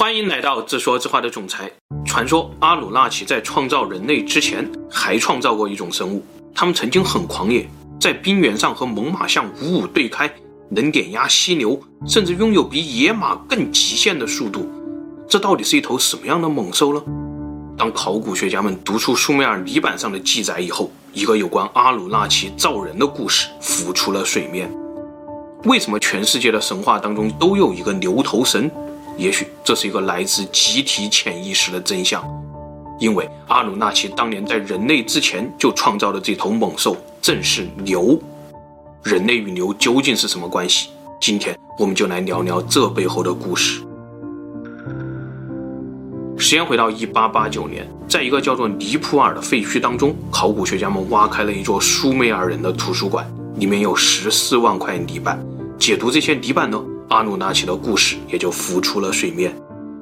欢迎来到自说自话的总裁。传说阿努纳奇在创造人类之前，还创造过一种生物。他们曾经很狂野，在冰原上和猛犸象五五对开，能碾压犀牛，甚至拥有比野马更极限的速度。这到底是一头什么样的猛兽呢？当考古学家们读出苏美尔泥板上的记载以后，一个有关阿努纳奇造人的故事浮出了水面。为什么全世界的神话当中都有一个牛头神？也许这是一个来自集体潜意识的真相，因为阿努纳奇当年在人类之前就创造的这头猛兽正是牛。人类与牛究竟是什么关系？今天我们就来聊聊这背后的故事。时间回到一八八九年，在一个叫做尼普尔的废墟当中，考古学家们挖开了一座苏美尔人的图书馆，里面有十四万块泥板。解读这些泥板呢，阿努纳奇的故事也就浮出了水面，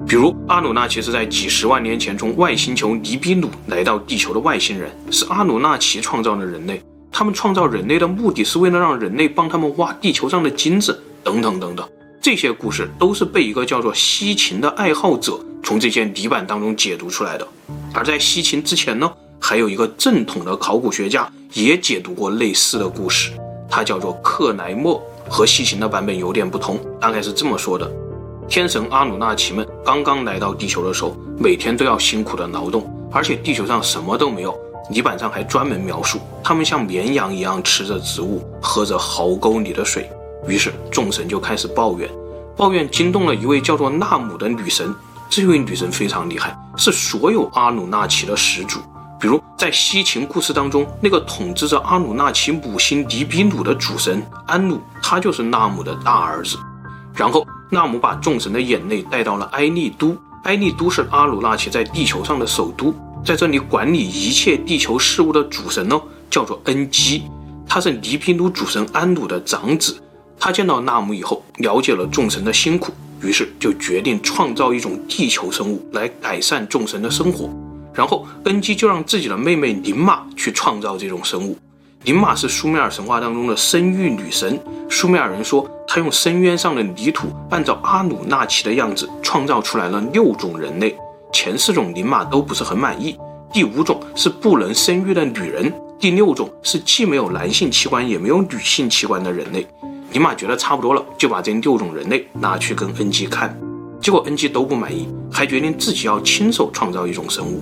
比如阿努纳奇是在几十万年前从外星球尼比鲁来到地球的外星人，是阿努纳奇创造了人类。他们创造人类的目的是为了让人类帮他们挖地球上的金子，等等等等。这些故事都是被一个叫做西秦的爱好者从这些泥板当中解读出来的。而在西秦之前呢，还有一个正统的考古学家也解读过类似的故事，他叫做克莱默。和西秦的版本有点不同，大概是这么说的：天神阿努纳奇们刚刚来到地球的时候，每天都要辛苦的劳动，而且地球上什么都没有。泥板上还专门描述，他们像绵羊一样吃着植物，喝着壕沟里的水。于是众神就开始抱怨，抱怨惊动了一位叫做纳姆的女神。这位女神非常厉害，是所有阿努纳奇的始祖。比如在西秦故事当中，那个统治着阿努纳奇母星尼比鲁的主神安努，他就是纳姆的大儿子。然后纳姆把众神的眼泪带到了埃利都，埃利都是阿努纳奇在地球上的首都，在这里管理一切地球事务的主神呢，叫做恩基，他是尼比鲁主神安努的长子。他见到纳姆以后，了解了众神的辛苦，于是就决定创造一种地球生物来改善众神的生活。然后恩基就让自己的妹妹宁玛去创造这种生物。宁玛是苏美尔神话当中的生育女神。苏美尔人说，她用深渊上的泥土，按照阿努纳奇的样子创造出来了六种人类。前四种宁玛都不是很满意，第五种是不能生育的女人，第六种是既没有男性器官也没有女性器官的人类。宁玛觉得差不多了，就把这六种人类拿去跟恩基看，结果恩基都不满意，还决定自己要亲手创造一种生物。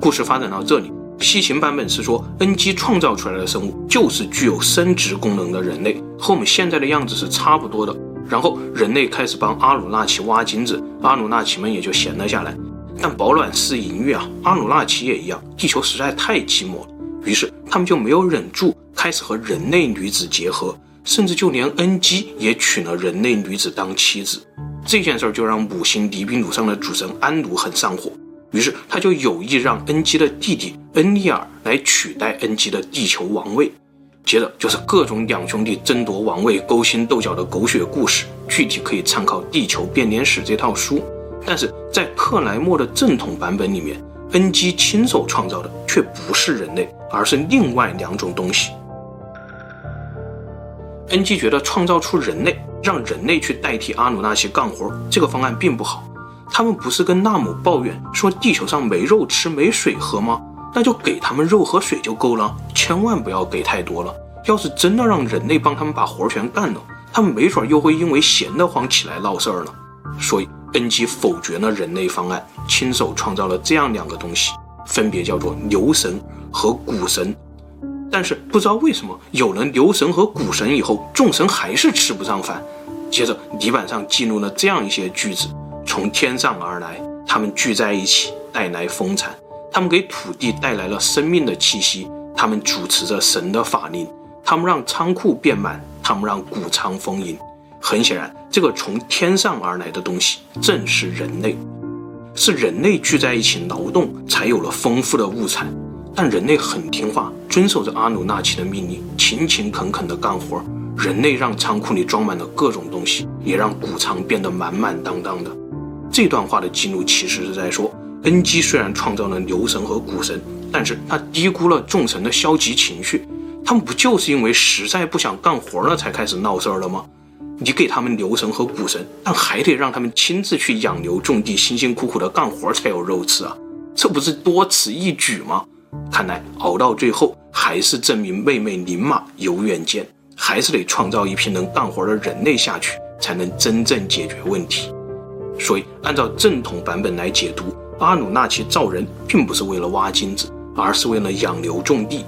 故事发展到这里，西秦版本是说恩基创造出来的生物就是具有生殖功能的人类，和我们现在的样子是差不多的。然后人类开始帮阿努纳奇挖金子，阿努纳奇们也就闲了下来。但饱暖思淫欲啊，阿努纳奇也一样，地球实在太寂寞了，于是他们就没有忍住，开始和人类女子结合，甚至就连恩基也娶了人类女子当妻子。这件事儿就让母星尼比鲁上的主神安努很上火。于是他就有意让恩基的弟弟恩利尔来取代恩基的地球王位，接着就是各种两兄弟争夺王位、勾心斗角的狗血故事，具体可以参考《地球变脸史》这套书。但是在克莱默的正统版本里面，恩基亲手创造的却不是人类，而是另外两种东西。恩基觉得创造出人类，让人类去代替阿努纳奇干活，这个方案并不好。他们不是跟纳姆抱怨说地球上没肉吃没水喝吗？那就给他们肉和水就够了，千万不要给太多了。要是真的让人类帮他们把活全干了，他们没准又会因为闲得慌起来闹事儿了。所以恩基否决了人类方案，亲手创造了这样两个东西，分别叫做牛神和谷神。但是不知道为什么，有了牛神和谷神以后，众神还是吃不上饭。接着泥板上记录了这样一些句子。从天上而来，他们聚在一起，带来丰产；他们给土地带来了生命的气息；他们主持着神的法令；他们让仓库变满；他们让谷仓丰盈。很显然，这个从天上而来的东西正是人类，是人类聚在一起劳动，才有了丰富的物产。但人类很听话，遵守着阿努纳奇的命令，勤勤恳恳地干活。人类让仓库里装满了各种东西，也让谷仓变得满满当当的。这段话的记录其实是在说，恩基虽然创造了牛神和谷神，但是他低估了众神的消极情绪。他们不就是因为实在不想干活了才开始闹事儿了吗？你给他们牛神和谷神，但还得让他们亲自去养牛种地，辛辛苦苦的干活才有肉吃啊，这不是多此一举吗？看来熬到最后，还是证明妹妹宁玛有远见，还是得创造一批能干活的人类下去，才能真正解决问题。所以，按照正统版本来解读，阿努纳奇造人并不是为了挖金子，而是为了养牛种地。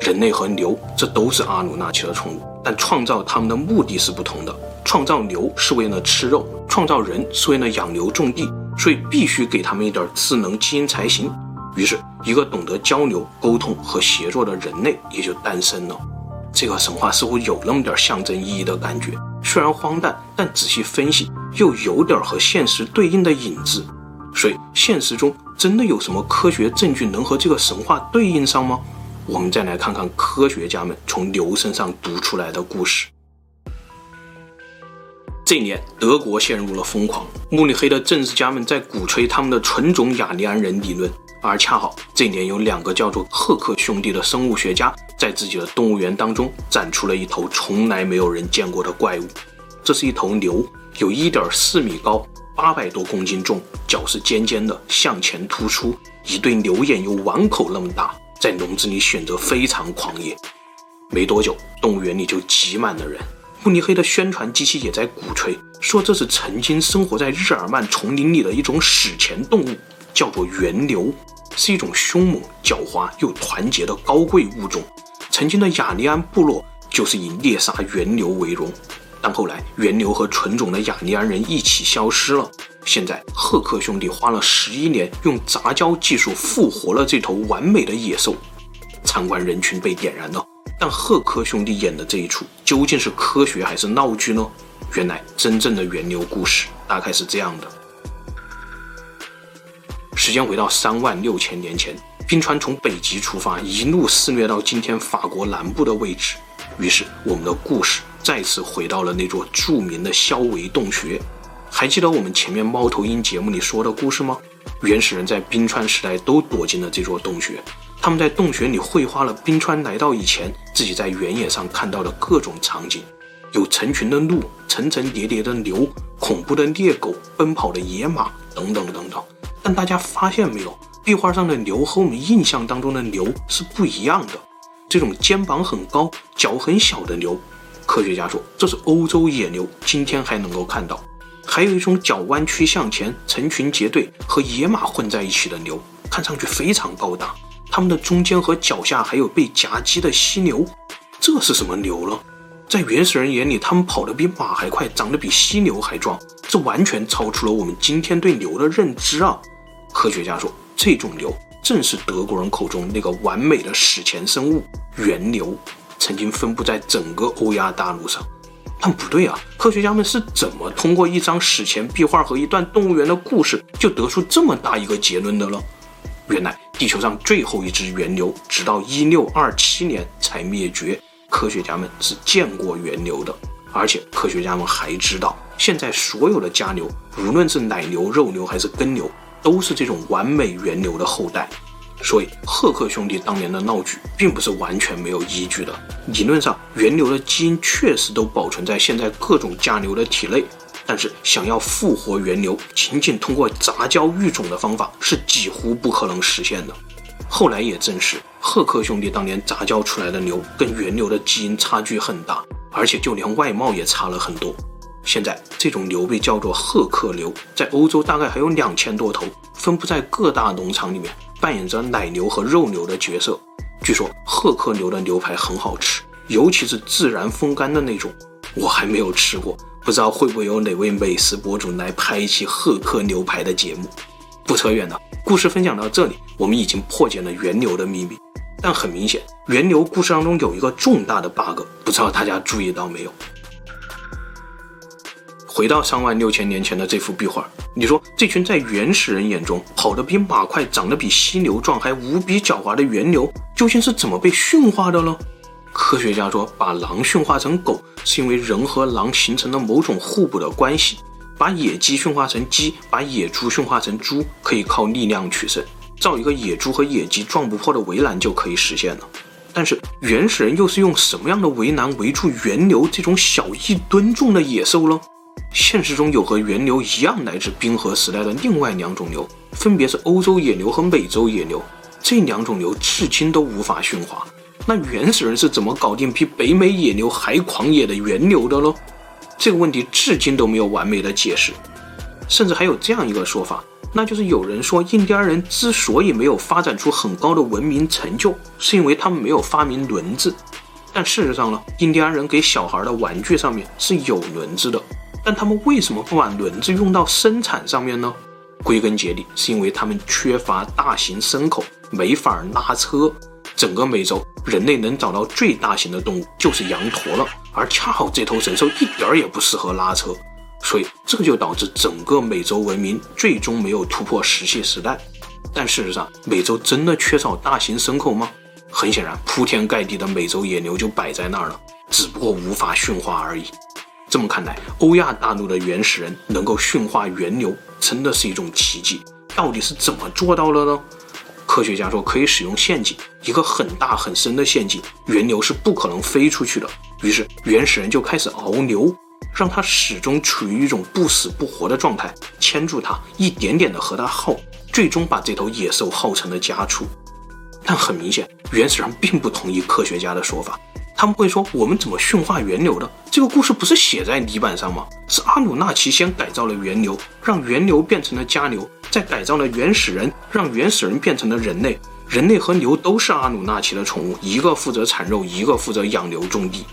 人类和牛，这都是阿努纳奇的宠物，但创造他们的目的是不同的。创造牛是为了吃肉，创造人是为了养牛种地，所以必须给他们一点智能基因才行。于是，一个懂得交流、沟通和协作的人类也就诞生了。这个神话似乎有那么点象征意义的感觉，虽然荒诞，但仔细分析又有点和现实对应的影子。所以，现实中真的有什么科学证据能和这个神话对应上吗？我们再来看看科学家们从牛身上读出来的故事。这一年，德国陷入了疯狂，慕尼黑的政治家们在鼓吹他们的纯种雅利安人理论，而恰好这一年有两个叫做赫克兄弟的生物学家在自己的动物园当中展出了一头从来没有人见过的怪物。这是一头牛，有一点四米高，八百多公斤重，角是尖尖的，向前突出，一对牛眼有碗口那么大。在笼子里选择非常狂野，没多久，动物园里就挤满了人。慕尼黑的宣传机器也在鼓吹，说这是曾经生活在日耳曼丛林里的一种史前动物，叫做源流，是一种凶猛、狡猾又团结的高贵物种。曾经的雅利安部落就是以猎杀源流为荣。但后来，源流和纯种的雅利安人一起消失了。现在，赫克兄弟花了十一年，用杂交技术复活了这头完美的野兽。参观人群被点燃了。但赫克兄弟演的这一出，究竟是科学还是闹剧呢？原来，真正的源流故事大概是这样的：时间回到三万六千年前，冰川从北极出发，一路肆虐到今天法国南部的位置。于是，我们的故事。再次回到了那座著名的肖维洞穴，还记得我们前面猫头鹰节目里说的故事吗？原始人在冰川时代都躲进了这座洞穴，他们在洞穴里绘画了冰川来到以前自己在原野上看到的各种场景，有成群的鹿、层层叠叠的牛、恐怖的猎狗、奔跑的野马等等等等。但大家发现没有，壁画上的牛和我们印象当中的牛是不一样的，这种肩膀很高、脚很小的牛。科学家说，这是欧洲野牛，今天还能够看到。还有一种脚弯曲向前、成群结队和野马混在一起的牛，看上去非常高大。它们的中间和脚下还有被夹击的犀牛，这是什么牛呢？在原始人眼里，它们跑得比马还快，长得比犀牛还壮，这完全超出了我们今天对牛的认知啊！科学家说，这种牛正是德国人口中那个完美的史前生物——原牛。曾经分布在整个欧亚大陆上，但不对啊！科学家们是怎么通过一张史前壁画和一段动物园的故事，就得出这么大一个结论的呢？原来地球上最后一只原牛，直到一六二七年才灭绝。科学家们是见过原牛的，而且科学家们还知道，现在所有的家牛，无论是奶牛、肉牛还是耕牛，都是这种完美原牛的后代。所以，赫克兄弟当年的闹剧并不是完全没有依据的。理论上，原牛的基因确实都保存在现在各种家牛的体内，但是想要复活原牛，仅仅通过杂交育种的方法是几乎不可能实现的。后来也证实，赫克兄弟当年杂交出来的牛跟原牛的基因差距很大，而且就连外貌也差了很多。现在，这种牛被叫做赫克牛，在欧洲大概还有两千多头，分布在各大农场里面。扮演着奶牛和肉牛的角色。据说赫克牛的牛排很好吃，尤其是自然风干的那种。我还没有吃过，不知道会不会有哪位美食博主来拍一期赫克牛排的节目。不扯远了，故事分享到这里，我们已经破解了原牛的秘密。但很明显，原牛故事当中有一个重大的 bug，不知道大家注意到没有？回到三万六千年前的这幅壁画，你说这群在原始人眼中跑得比马快、长得比犀牛壮、还无比狡猾的原牛，究竟是怎么被驯化的呢？科学家说，把狼驯化成狗，是因为人和狼形成了某种互补的关系；把野鸡驯化成鸡，把野猪驯化成猪，可以靠力量取胜，造一个野猪和野鸡撞不破的围栏就可以实现了。但是原始人又是用什么样的围栏围住原牛这种小一吨重的野兽呢？现实中有和原牛一样来自冰河时代的另外两种牛，分别是欧洲野牛和美洲野牛。这两种牛至今都无法驯化。那原始人是怎么搞定比北美野牛还狂野的原牛的呢？这个问题至今都没有完美的解释。甚至还有这样一个说法，那就是有人说印第安人之所以没有发展出很高的文明成就，是因为他们没有发明轮子。但事实上呢，印第安人给小孩的玩具上面是有轮子的。但他们为什么不把轮子用到生产上面呢？归根结底，是因为他们缺乏大型牲口，没法拉车。整个美洲，人类能找到最大型的动物就是羊驼了，而恰好这头神兽一点儿也不适合拉车，所以这个就导致整个美洲文明最终没有突破石器时代。但事实上，美洲真的缺少大型牲口吗？很显然，铺天盖地的美洲野牛就摆在那儿了，只不过无法驯化而已。这么看来，欧亚大陆的原始人能够驯化原牛，真的是一种奇迹。到底是怎么做到的呢？科学家说可以使用陷阱，一个很大很深的陷阱，原牛是不可能飞出去的。于是原始人就开始熬牛，让它始终处于一种不死不活的状态，牵住它，一点点的和它耗，最终把这头野兽耗成了家畜。但很明显，原始人并不同意科学家的说法。他们会说：“我们怎么驯化原牛的？这个故事不是写在泥板上吗？是阿努纳奇先改造了原牛，让原牛变成了家牛，再改造了原始人，让原始人变成了人类。人类和牛都是阿努纳奇的宠物，一个负责产肉，一个负责养牛种地。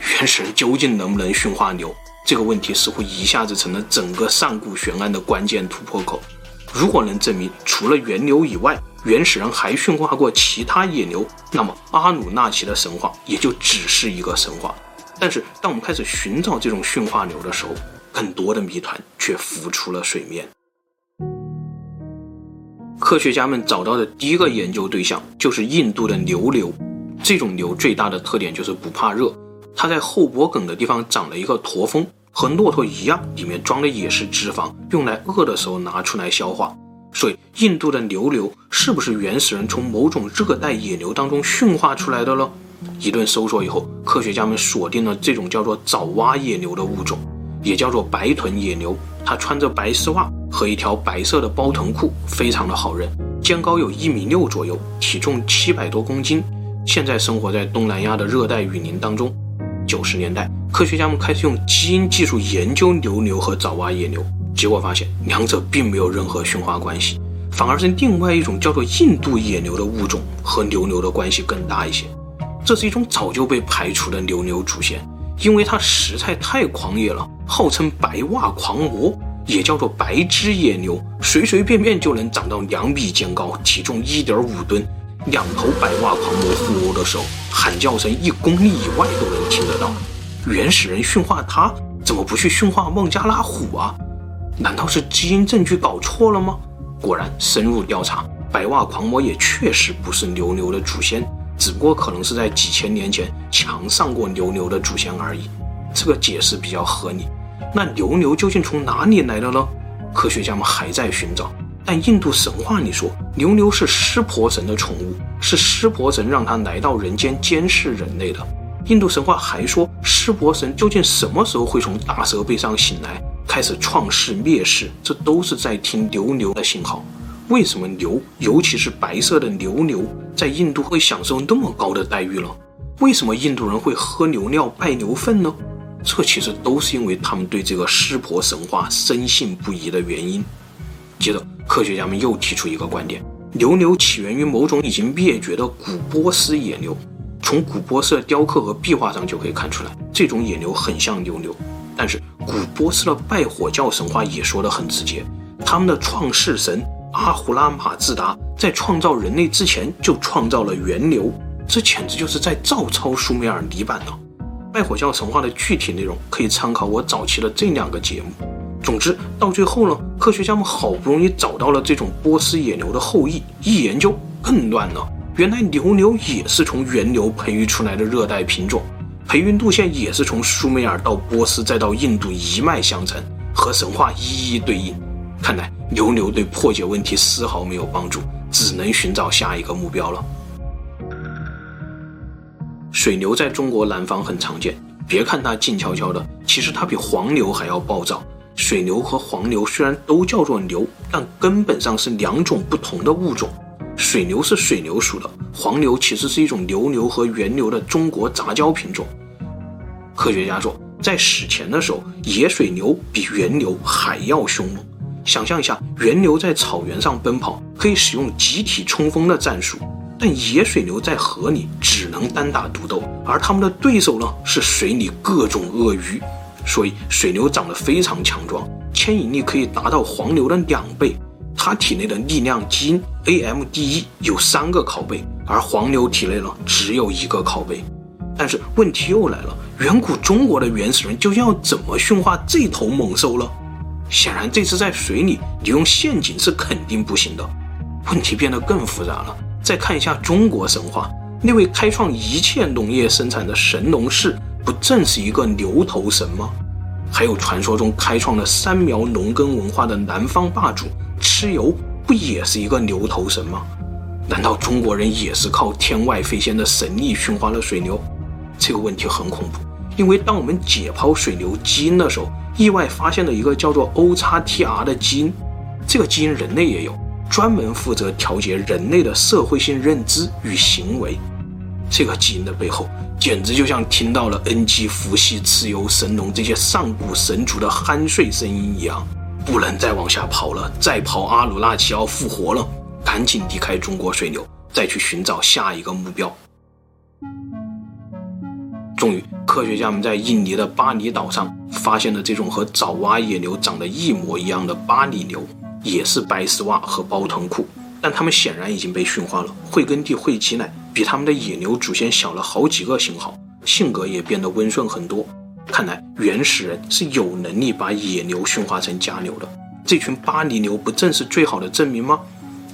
原始人究竟能不能驯化牛？这个问题似乎一下子成了整个上古悬案的关键突破口。如果能证明除了原牛以外，原始人还驯化过其他野牛，那么阿努纳奇的神话也就只是一个神话。但是，当我们开始寻找这种驯化牛的时候，更多的谜团却浮出了水面。科学家们找到的第一个研究对象就是印度的牛牛。这种牛最大的特点就是不怕热，它在后脖梗的地方长了一个驼峰，和骆驼一样，里面装的也是脂肪，用来饿的时候拿出来消化。所以，印度的牛牛是不是原始人从某种热带野牛当中驯化出来的呢？一顿搜索以后，科学家们锁定了这种叫做爪哇野牛的物种，也叫做白臀野牛。它穿着白丝袜和一条白色的包臀裤，非常的好认，肩高有一米六左右，体重七百多公斤。现在生活在东南亚的热带雨林当中。九十年代，科学家们开始用基因技术研究牛牛和爪哇野牛。结果发现，两者并没有任何驯化关系，反而是另外一种叫做印度野牛的物种和牛牛的关系更大一些。这是一种早就被排除的牛牛祖先，因为它实在太狂野了，号称白袜狂魔，也叫做白肢野牛，随随便便就能长到两米肩高，体重一点五吨。两头白袜狂魔互殴的时候，喊叫声一公里以外都能听得到。原始人驯化它，怎么不去驯化孟加拉虎啊？难道是基因证据搞错了吗？果然，深入调查，白袜狂魔也确实不是牛牛的祖先，只不过可能是在几千年前强上过牛牛的祖先而已。这个解释比较合理。那牛牛究竟从哪里来的呢？科学家们还在寻找。但印度神话里说，牛牛是湿婆神的宠物，是湿婆神让它来到人间监视人类的。印度神话还说，湿婆神究竟什么时候会从大蛇背上醒来？开始创世灭世，这都是在听牛牛的信号。为什么牛，尤其是白色的牛牛，在印度会享受那么高的待遇呢？为什么印度人会喝牛尿、拜牛粪呢？这其实都是因为他们对这个湿婆神话深信不疑的原因。接着，科学家们又提出一个观点：牛牛起源于某种已经灭绝的古波斯野牛。从古波斯的雕刻和壁画上就可以看出来，这种野牛很像牛牛。但是古波斯的拜火教神话也说得很直接，他们的创世神阿胡拉马自达在创造人类之前就创造了原牛，这简直就是在照抄苏美尔泥板呢。拜火教神话的具体内容可以参考我早期的这两个节目。总之到最后呢，科学家们好不容易找到了这种波斯野牛的后裔，一研究更乱了，原来牛牛也是从原牛培育出来的热带品种。培育路线也是从苏美尔到波斯再到印度一脉相承，和神话一一对应。看来牛牛对破解问题丝毫没有帮助，只能寻找下一个目标了。水牛在中国南方很常见，别看它静悄悄的，其实它比黄牛还要暴躁。水牛和黄牛虽然都叫做牛，但根本上是两种不同的物种。水牛是水牛属的，黄牛其实是一种牛牛和原牛的中国杂交品种。科学家说，在史前的时候，野水牛比原牛还要凶猛。想象一下，原牛在草原上奔跑，可以使用集体冲锋的战术，但野水牛在河里只能单打独斗，而他们的对手呢，是水里各种鳄鱼。所以水牛长得非常强壮，牵引力可以达到黄牛的两倍。它体内的力量基因 AMD1 有三个拷贝，而黄牛体内呢只有一个拷贝。但是问题又来了，远古中国的原始人究竟要怎么驯化这头猛兽呢？显然这次在水里你用陷阱是肯定不行的。问题变得更复杂了。再看一下中国神话，那位开创一切农业生产的神农氏。不正是一个牛头神吗？还有传说中开创了三苗农耕文化的南方霸主蚩尤，不也是一个牛头神吗？难道中国人也是靠天外飞仙的神力驯化了水牛？这个问题很恐怖，因为当我们解剖水牛基因的时候，意外发现了一个叫做 OXTR 的基因，这个基因人类也有，专门负责调节人类的社会性认知与行为。这个基因的背后。简直就像听到了恩基、伏羲、蚩尤、神农这些上古神族的酣睡声音一样，不能再往下跑了，再跑阿努纳奇要复活了，赶紧离开中国水牛，再去寻找下一个目标。终于，科学家们在印尼的巴厘岛上发现了这种和爪哇野牛长得一模一样的巴厘牛，也是白丝袜和包臀裤。但它们显然已经被驯化了，会耕地、会挤奶，比他们的野牛祖先小了好几个型号，性格也变得温顺很多。看来原始人是有能力把野牛驯化成家牛的。这群巴厘牛不正是最好的证明吗？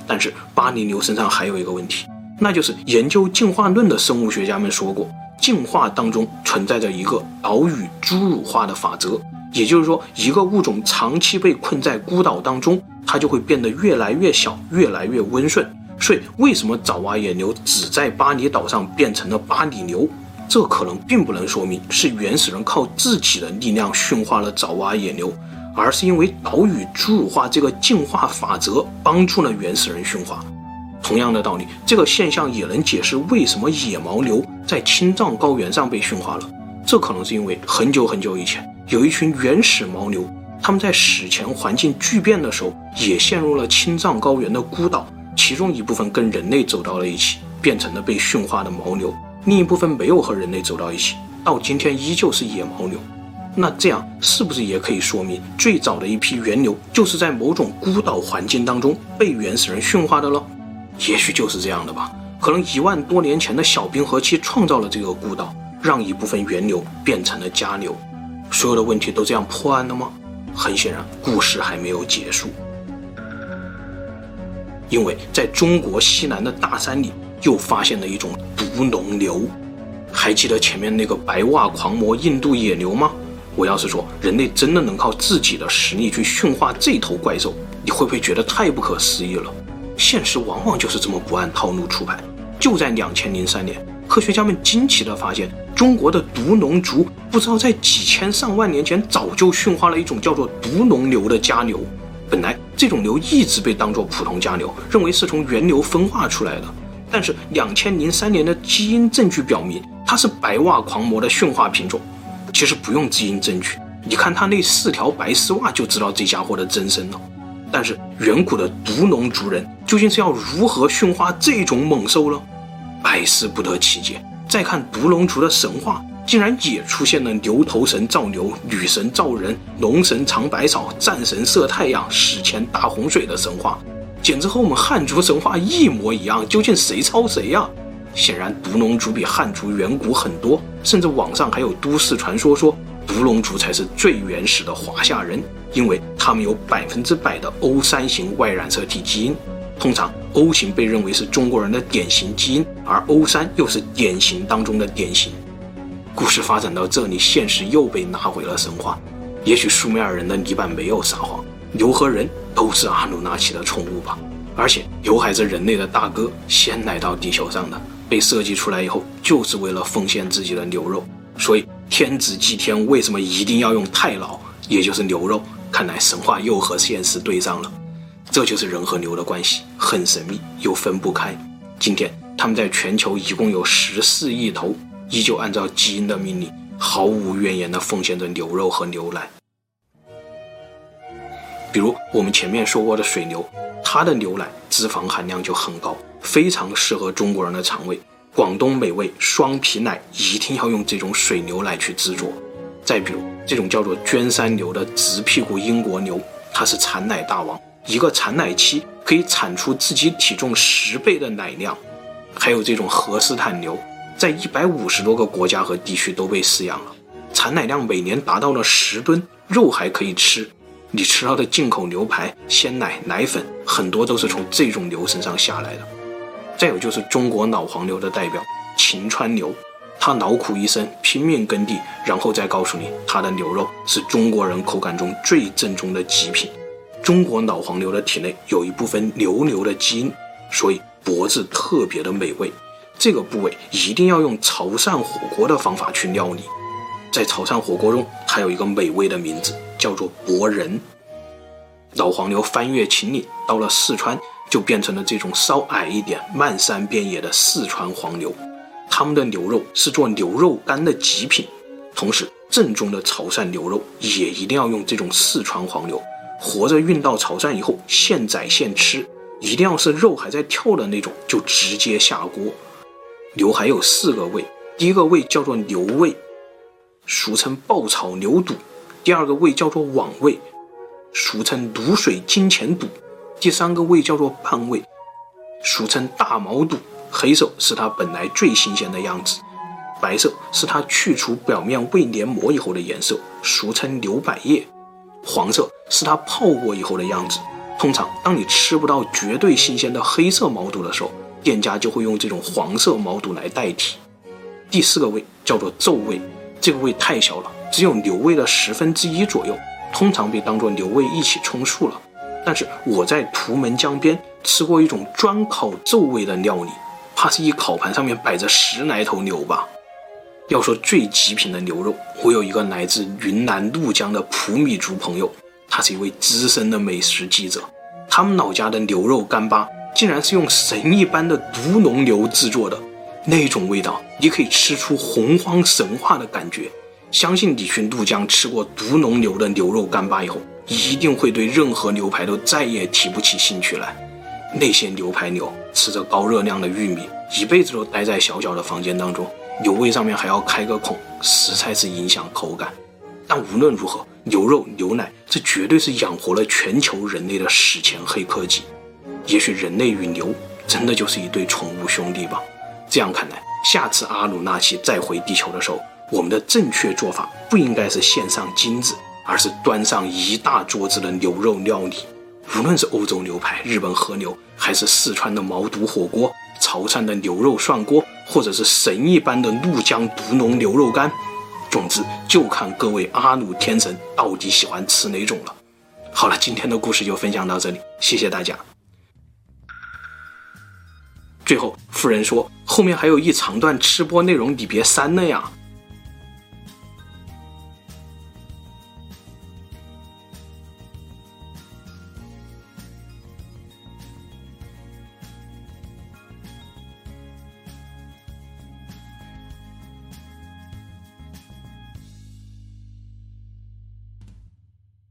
但是巴里牛身上还有一个问题，那就是研究进化论的生物学家们说过，进化当中存在着一个岛屿侏儒化的法则，也就是说，一个物种长期被困在孤岛当中。它就会变得越来越小，越来越温顺。所以，为什么爪哇野牛只在巴厘岛上变成了巴里牛？这可能并不能说明是原始人靠自己的力量驯化了爪哇野牛，而是因为岛屿侏儒化这个进化法则帮助了原始人驯化。同样的道理，这个现象也能解释为什么野牦牛在青藏高原上被驯化了。这可能是因为很久很久以前，有一群原始牦牛。他们在史前环境巨变的时候，也陷入了青藏高原的孤岛，其中一部分跟人类走到了一起，变成了被驯化的牦牛；另一部分没有和人类走到一起，到今天依旧是野牦牛。那这样是不是也可以说明，最早的一批原牛就是在某种孤岛环境当中被原始人驯化的了？也许就是这样的吧。可能一万多年前的小冰河期创造了这个孤岛，让一部分原牛变成了家牛。所有的问题都这样破案了吗？很显然，故事还没有结束，因为在中国西南的大山里又发现了一种毒龙牛。还记得前面那个白袜狂魔印度野牛吗？我要是说人类真的能靠自己的实力去驯化这头怪兽，你会不会觉得太不可思议了？现实往往就是这么不按套路出牌。就在两千零三年，科学家们惊奇地发现。中国的独龙族不知道在几千上万年前早就驯化了一种叫做独龙牛的家牛。本来这种牛一直被当作普通家牛，认为是从原牛分化出来的。但是两千零三年的基因证据表明，它是白袜狂魔的驯化品种。其实不用基因证据，你看他那四条白丝袜就知道这家伙的真身了。但是远古的独龙族人究竟是要如何驯化这种猛兽呢？百思不得其解。再看独龙族的神话，竟然也出现了牛头神造牛、女神造人、龙神尝百草、战神射太阳、史前大洪水的神话，简直和我们汉族神话一模一样。究竟谁抄谁呀？显然独龙族比汉族远古很多，甚至网上还有都市传说说独龙族才是最原始的华夏人，因为他们有百分之百的 O 三型 Y 染色体基因。通常 O 型被认为是中国人的典型基因，而 O 三又是典型当中的典型。故事发展到这里，现实又被拿回了神话。也许苏美尔人的泥板没有撒谎，牛和人都是阿努纳奇的宠物吧。而且牛还是人类的大哥，先来到地球上的。被设计出来以后，就是为了奉献自己的牛肉。所以天子祭天为什么一定要用太牢，也就是牛肉？看来神话又和现实对上了。这就是人和牛的关系，很神秘又分不开。今天他们在全球一共有十四亿头，依旧按照基因的命令，毫无怨言地奉献着牛肉和牛奶。比如我们前面说过的水牛，它的牛奶脂肪含量就很高，非常适合中国人的肠胃。广东美味双皮奶一定要用这种水牛奶去制作。再比如这种叫做娟山牛的直屁股英国牛，它是产奶大王，一个产奶期可以产出自己体重十倍的奶量。还有这种荷斯坦牛，在一百五十多个国家和地区都被饲养了，产奶量每年达到了十吨，肉还可以吃。你吃到的进口牛排、鲜奶、奶粉，很多都是从这种牛身上下来的。再有就是中国老黄牛的代表秦川牛，它劳苦一生，拼命耕地，然后再告诉你，它的牛肉是中国人口感中最正宗的极品。中国老黄牛的体内有一部分牛牛的基因，所以脖子特别的美味。这个部位一定要用潮汕火锅的方法去料理。在潮汕火锅中，它有一个美味的名字，叫做博仁。老黄牛翻越秦岭，到了四川。就变成了这种稍矮一点、漫山遍野的四川黄牛，他们的牛肉是做牛肉干的极品，同时正宗的潮汕牛肉也一定要用这种四川黄牛，活着运到潮汕以后现宰现吃，一定要是肉还在跳的那种，就直接下锅。牛还有四个胃，第一个胃叫做牛胃，俗称爆炒牛肚；第二个胃叫做网胃，俗称卤水金钱肚。第三个胃叫做半胃，俗称大毛肚，黑色是它本来最新鲜的样子，白色是它去除表面胃黏膜以后的颜色，俗称牛百叶，黄色是它泡过以后的样子。通常，当你吃不到绝对新鲜的黑色毛肚的时候，店家就会用这种黄色毛肚来代替。第四个胃叫做皱胃，这个胃太小了，只有牛胃的十分之一左右，通常被当做牛胃一起充数了。但是我在图们江边吃过一种专烤皱味的料理，怕是一烤盘上面摆着十来头牛吧。要说最极品的牛肉，我有一个来自云南怒江的普米族朋友，他是一位资深的美食记者。他们老家的牛肉干巴竟然是用神一般的独龙牛制作的，那种味道你可以吃出洪荒神话的感觉。相信你去怒江吃过独龙牛的牛肉干巴以后。一定会对任何牛排都再也提不起兴趣来。那些牛排牛吃着高热量的玉米，一辈子都待在小小的房间当中，牛胃上面还要开个孔，实在是影响口感。但无论如何，牛肉牛奶这绝对是养活了全球人类的史前黑科技。也许人类与牛真的就是一对宠物兄弟吧。这样看来，下次阿努纳奇再回地球的时候，我们的正确做法不应该是献上金子。而是端上一大桌子的牛肉料理，无论是欧洲牛排、日本和牛，还是四川的毛肚火锅、潮汕的牛肉涮锅，或者是神一般的怒江独龙牛肉干，总之就看各位阿努天神到底喜欢吃哪种了。好了，今天的故事就分享到这里，谢谢大家。最后，富人说后面还有一长段吃播内容，你别删了呀。